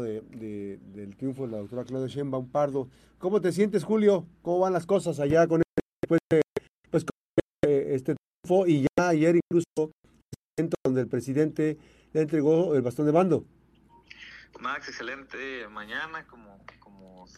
de, del triunfo de la doctora Claudia Sheinbaum Pardo. ¿Cómo te sientes, Julio? ¿Cómo van las cosas allá con este, pues, este triunfo? Y ya ayer incluso donde el presidente le entregó el bastón de mando. Max, excelente mañana, como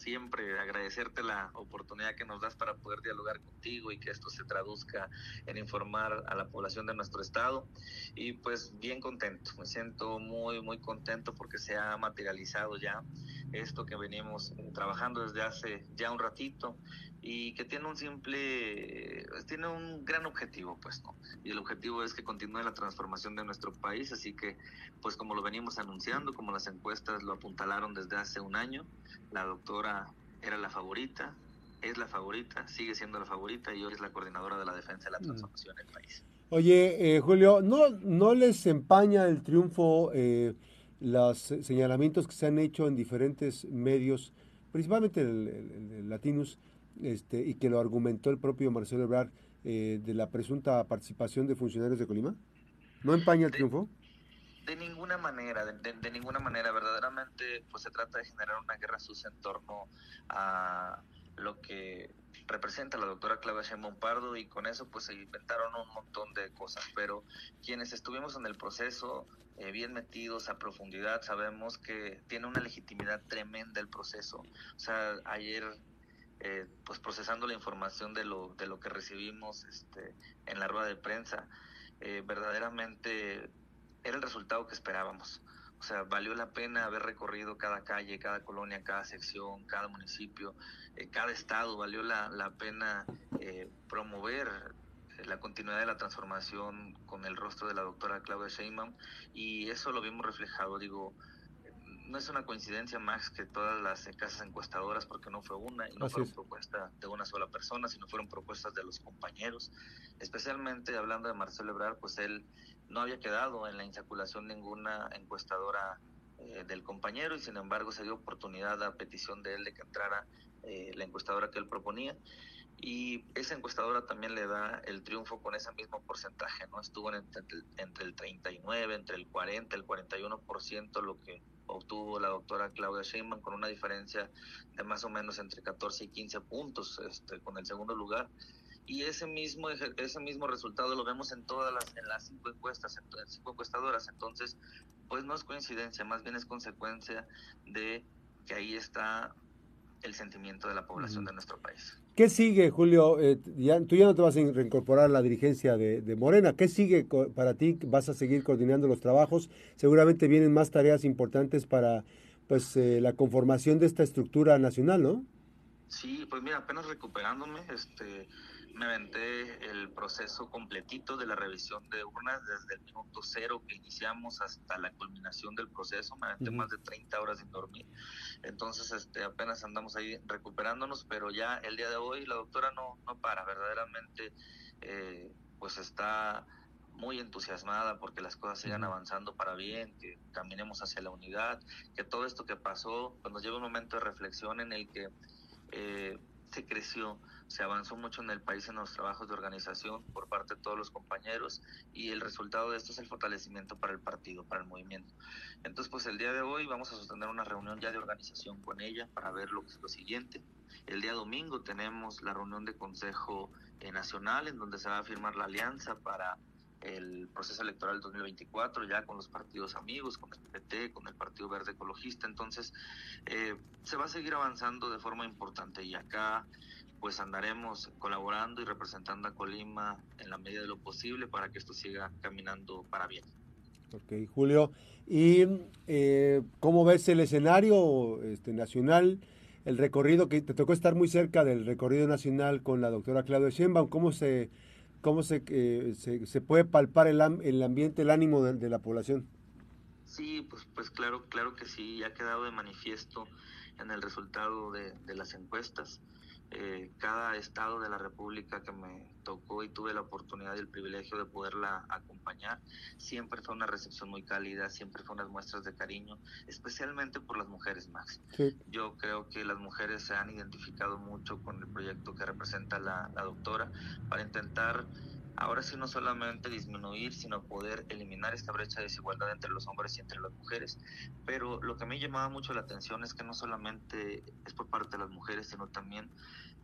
siempre, agradecerte la oportunidad que nos das para poder dialogar contigo y que esto se traduzca en informar a la población de nuestro estado. Y pues bien contento, me siento muy, muy contento porque se ha materializado ya esto que venimos eh, trabajando desde hace ya un ratito y que tiene un simple, tiene un gran objetivo, pues, ¿no? Y el objetivo es que continúe la transformación de nuestro país, así que, pues, como lo venimos anunciando, como las encuestas lo apuntalaron desde hace un año, la doctora era la favorita, es la favorita, sigue siendo la favorita y hoy es la coordinadora de la defensa de la mm. transformación del país. Oye, eh, Julio, ¿no, ¿no les empaña el triunfo eh, los señalamientos que se han hecho en diferentes medios, principalmente el, el Latinus, este, y que lo argumentó el propio Marcelo Ebrard eh, de la presunta participación de funcionarios de Colima? ¿No empaña el triunfo? De ninguna manera, de, ninguna manera. Verdaderamente, pues se trata de generar una guerra sucia en torno a lo que representa la doctora Claudia Sheinbaum Pardo y con eso pues se inventaron un montón de cosas, pero quienes estuvimos en el proceso eh, bien metidos a profundidad sabemos que tiene una legitimidad tremenda el proceso. O sea, ayer eh, pues procesando la información de lo, de lo que recibimos este, en la rueda de prensa, eh, verdaderamente era el resultado que esperábamos. O sea, valió la pena haber recorrido cada calle, cada colonia, cada sección, cada municipio, eh, cada estado, valió la, la pena promover la continuidad de la transformación con el rostro de la doctora Claudia Sheinbaum y eso lo vimos reflejado, digo, no es una coincidencia, Max, que todas las casas encuestadoras, porque no fue una y no fue propuesta de una sola persona, sino fueron propuestas de los compañeros. Especialmente hablando de Marcelo Ebrard, pues él no había quedado en la insaculación ninguna encuestadora eh, del compañero y sin embargo se dio oportunidad a petición de él de que entrara eh, la encuestadora que él proponía y esa encuestadora también le da el triunfo con ese mismo porcentaje, ¿no? Estuvo entre, entre el 39, entre el 40, el 41%, lo que obtuvo la doctora Claudia Sheinbaum con una diferencia de más o menos entre 14 y 15 puntos este, con el segundo lugar. Y ese mismo, ese mismo resultado lo vemos en todas las, en las cinco encuestas, en, cinco encuestadoras. Entonces, pues no es coincidencia, más bien es consecuencia de que ahí está el sentimiento de la población de nuestro país. ¿Qué sigue, Julio? Eh, ya, tú ya no te vas a reincorporar a la dirigencia de, Morena. ¿Qué sigue para ti? ¿Vas a seguir coordinando los trabajos? Seguramente vienen más tareas importantes para pues eh, la conformación de esta estructura nacional, ¿no? Sí, pues mira, apenas recuperándome, este, me aventé el proceso completito de la revisión de urnas desde el minuto cero que iniciamos hasta la culminación del proceso, me aventé más de 30 horas sin dormir, entonces este, apenas andamos ahí recuperándonos, pero ya el día de hoy la doctora no, no para, verdaderamente eh, pues está muy entusiasmada porque las cosas sigan avanzando para bien, que caminemos hacia la unidad, que todo esto que pasó, pues nos lleva un momento de reflexión en el que eh, se creció, se avanzó mucho en el país en los trabajos de organización por parte de todos los compañeros y el resultado de esto es el fortalecimiento para el partido, para el movimiento. Entonces, pues el día de hoy vamos a sostener una reunión ya de organización con ella para ver lo que es lo siguiente. El día domingo tenemos la reunión de Consejo eh, Nacional en donde se va a firmar la alianza para el proceso electoral 2024 ya con los partidos amigos, con el PT, con el Partido Verde Ecologista. Entonces, eh, se va a seguir avanzando de forma importante y acá pues andaremos colaborando y representando a Colima en la medida de lo posible para que esto siga caminando para bien. Ok, Julio. ¿Y eh, cómo ves el escenario este, nacional? El recorrido que te tocó estar muy cerca del recorrido nacional con la doctora Claudia Sheinbaum, ¿cómo se cómo se, eh, se, puede palpar el, el ambiente, el ánimo de, la población. Sí, pues, pues claro, claro que sí, ha quedado de manifiesto en el resultado de, de las encuestas. Eh, cada estado de la República que me tocó y tuve la oportunidad y el privilegio de poderla acompañar, siempre fue una recepción muy cálida, siempre fue unas muestras de cariño, especialmente por las mujeres, Max. Yo creo que las mujeres se han identificado mucho con el proyecto que representa la, doctora para intentar ahora sí no solamente disminuir, sino poder eliminar esta brecha de desigualdad entre los hombres y entre las mujeres. Pero lo que a mí llamaba mucho la atención es que no solamente es por parte de las mujeres, sino también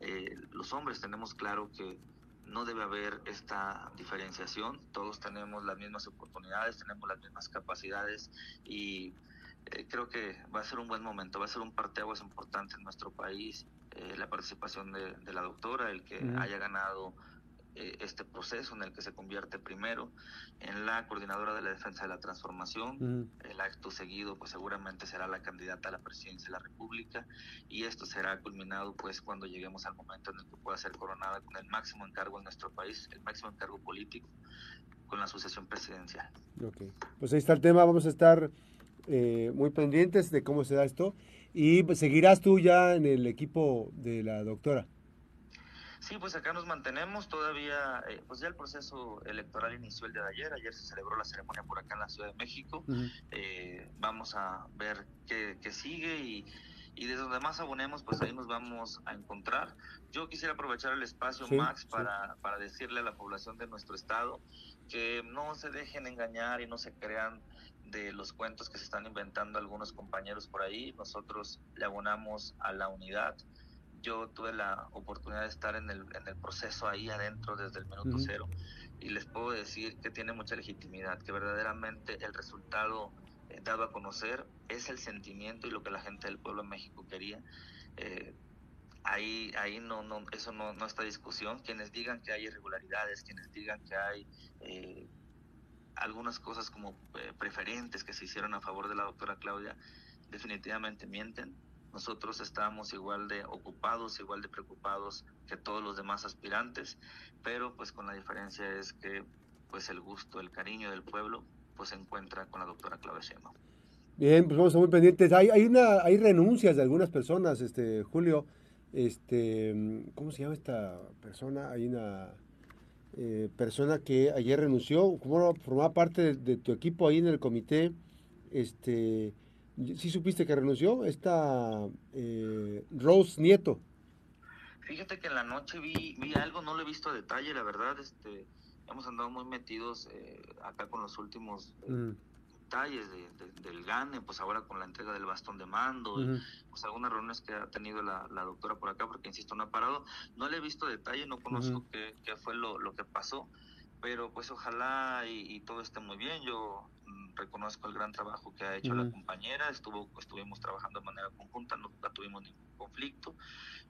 eh, los hombres. Tenemos claro que no debe haber esta diferenciación, todos tenemos las mismas oportunidades, tenemos las mismas capacidades y eh, creo que va a ser un buen momento, va a ser un parteaguas importante en nuestro país, eh, la participación de, la doctora, el que haya ganado eh, este proceso en el que se convierte primero en la coordinadora de la defensa de la transformación. El acto seguido, pues seguramente será la candidata a la presidencia de la República y esto será culminado, pues, cuando lleguemos al momento en el que pueda ser coronada con el máximo encargo en nuestro país, el máximo encargo político, con la sucesión presidencial. Ok, pues ahí está el tema. Vamos a estar eh, muy pendientes de cómo se da esto y pues, seguirás tú ya en el equipo de la doctora. Sí, pues acá nos mantenemos todavía, eh, pues ya el proceso electoral inició el día de ayer, ayer se celebró la ceremonia por acá en la Ciudad de México, eh, vamos a ver qué, sigue y, y, desde donde más abonemos, pues ahí nos vamos a encontrar. Yo quisiera aprovechar el espacio, Max, para, para decirle a la población de nuestro estado que no se dejen engañar y no se crean de los cuentos que se están inventando algunos compañeros por ahí. Nosotros le abonamos a la unidad, yo tuve la oportunidad de estar en el, en el proceso ahí adentro desde el minuto cero y les puedo decir que tiene mucha legitimidad, que verdaderamente el resultado eh, dado a conocer es el sentimiento y lo que la gente del pueblo de México quería. Eh, ahí ahí no, no eso no, no está discusión. Quienes digan que hay irregularidades, quienes digan que hay eh, algunas cosas como preferentes que se hicieron a favor de la doctora Claudia, definitivamente mienten nosotros estábamos igual de ocupados, igual de preocupados que todos los demás aspirantes, pero pues con la diferencia es que pues el gusto, el cariño del pueblo pues se encuentra con la doctora Claudia Sheinbaum. Bien, pues vamos a estar muy pendientes. Hay, hay, una, hay renuncias de algunas personas, este Julio. Este, ¿Cómo se llama esta persona? Hay una eh, persona que ayer renunció, como formaba parte de, de, tu equipo ahí en el comité. Este, ¿Sí supiste que renunció? Está eh, Rose Nieto. Fíjate que en la noche vi, vi algo, no lo he visto a detalle, la verdad, este, hemos andado muy metidos eh, acá con los últimos eh, mm. detalles del GANE, pues ahora con la entrega del bastón de mando, pues algunas reuniones que ha tenido la, doctora por acá, porque insisto, no ha parado, no le he visto detalle, no conozco qué, qué, fue lo, lo que pasó, pero pues ojalá y, todo esté muy bien. Yo reconozco el gran trabajo que ha hecho la compañera, estuvo estuvimos trabajando de manera conjunta, nunca tuvimos ningún conflicto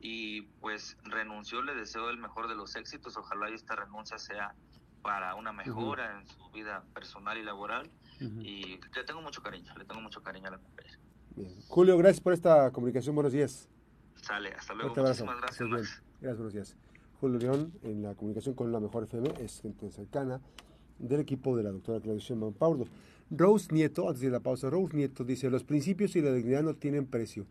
y pues renunció, le deseo el mejor de los éxitos, ojalá esta renuncia sea para una mejora en su vida personal y laboral y le tengo mucho cariño, le tengo mucho cariño a la compañera. Julio, gracias por esta comunicación, buenos días. Sale, hasta luego. Muchísimas gracias. Gracias, buenos días. Julio León en la comunicación con la Mejor FM, es gente cercana del equipo de la doctora Claudia Sheinbaum Pardo. Rose Nieto, antes de la pausa, Rose Nieto dice, los principios y la dignidad no tienen precio,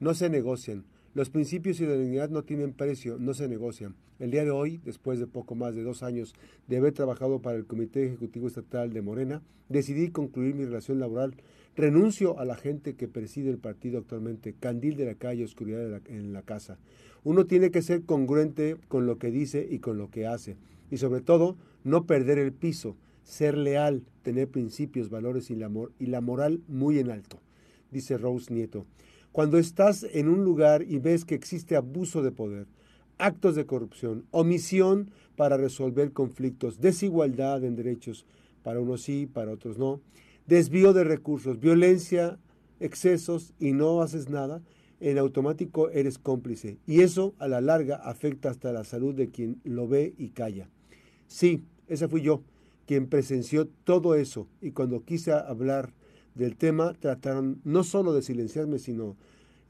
no se negocian. Los principios y la dignidad no tienen precio, no se negocian. El día de hoy, después de poco más de dos años de haber trabajado para el Comité Ejecutivo Estatal de Morena, decidí concluir mi relación laboral. Renuncio a la gente que preside el partido actualmente, candil de la calle, oscuridad en la casa. Uno tiene que ser congruente con lo que dice y con lo que hace. Y sobre todo, no perder el piso, ser leal, tener principios, valores y la, y la moral muy en alto, dice Rose Nieto. Cuando estás en un lugar y ves que existe abuso de poder, actos de corrupción, omisión para resolver conflictos, desigualdad en derechos, para unos sí, para otros no, desvío de recursos, violencia, excesos y no haces nada, en automático eres cómplice y eso a la larga afecta hasta la salud de quien lo ve y calla. Sí, esa fui yo, quien presenció todo eso y cuando quise hablar del tema trataron no solo de silenciarme, sino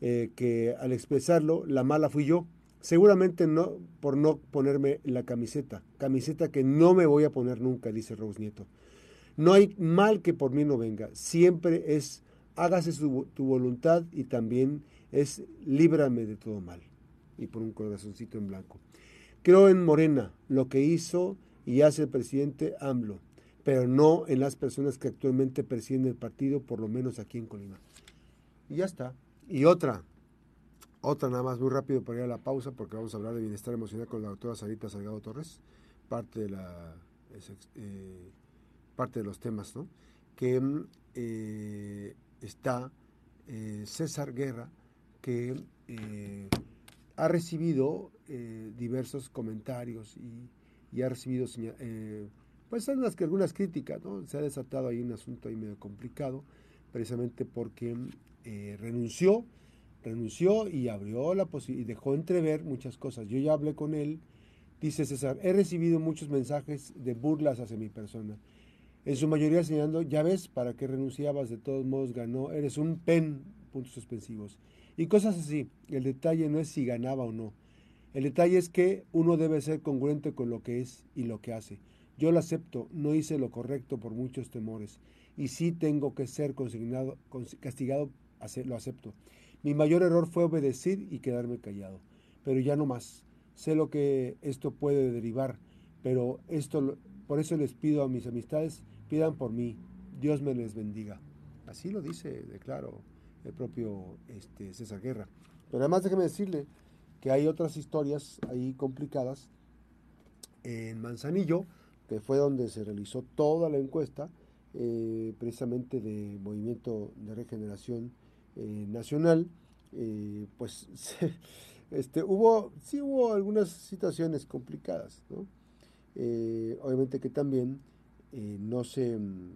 eh, que al expresarlo la mala fui yo. Seguramente no por no ponerme la camiseta, camiseta que no me voy a poner nunca, dice Rose Nieto. No hay mal que por mí no venga, siempre es hágase tu voluntad y también es líbrame de todo mal. Y por un corazoncito en blanco. Creo en Morena, lo que hizo y hace el presidente AMLO, pero no en las personas que actualmente presiden el partido, por lo menos aquí en Colima. Y ya está. Y otra, otra nada más muy rápido para ir a la pausa, porque vamos a hablar de bienestar emocional con la doctora Sarita Salgado Torres, parte de la es parte de los temas, ¿no? Que mm, está César Guerra, que ha recibido diversos comentarios y, ha recibido pues algunas, algunas críticas, ¿no? Se ha desatado ahí un asunto ahí medio complicado, precisamente porque eh, renunció, renunció y abrió la posibilidad, y dejó entrever muchas cosas. Yo ya hablé con él, dice César, he recibido muchos mensajes de burlas hacia mi persona. En su mayoría señalando, ya ves, para qué renunciabas, de todos modos ganó, eres un pen, puntos suspensivos. Y cosas así. El detalle no es si ganaba o no. El detalle es que uno debe ser congruente con lo que es y lo que hace. Yo lo acepto, no hice lo correcto por muchos temores y sí tengo que ser consignado, castigado, lo acepto. Mi mayor error fue obedecer y quedarme callado, pero ya no más. Sé lo que esto puede derivar, pero esto, por eso les pido a mis amistades, pidan por mí, Dios me les bendiga. Así lo dice, de claro, el propio este, César Guerra. Pero además déjeme decirle que hay otras historias ahí complicadas en Manzanillo, que fue donde se realizó toda la encuesta, eh, precisamente de Movimiento de Regeneración eh, Nacional, eh, pues este, hubo, sí hubo algunas situaciones complicadas, obviamente que también no se mm,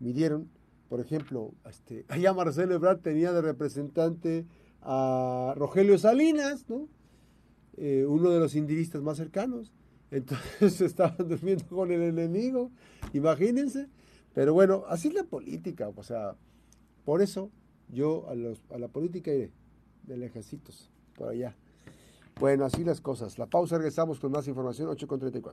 midieron, por ejemplo, este, allá Marcelo Ebrard tenía de representante a Rogelio Salinas, uno de los indivistas más cercanos, entonces estaban durmiendo con el enemigo, imagínense. Pero bueno, así es la política, o sea, por eso yo a, a la política iré de lejecitos, por allá. Bueno, así las cosas. La pausa, regresamos con más información, 8.34.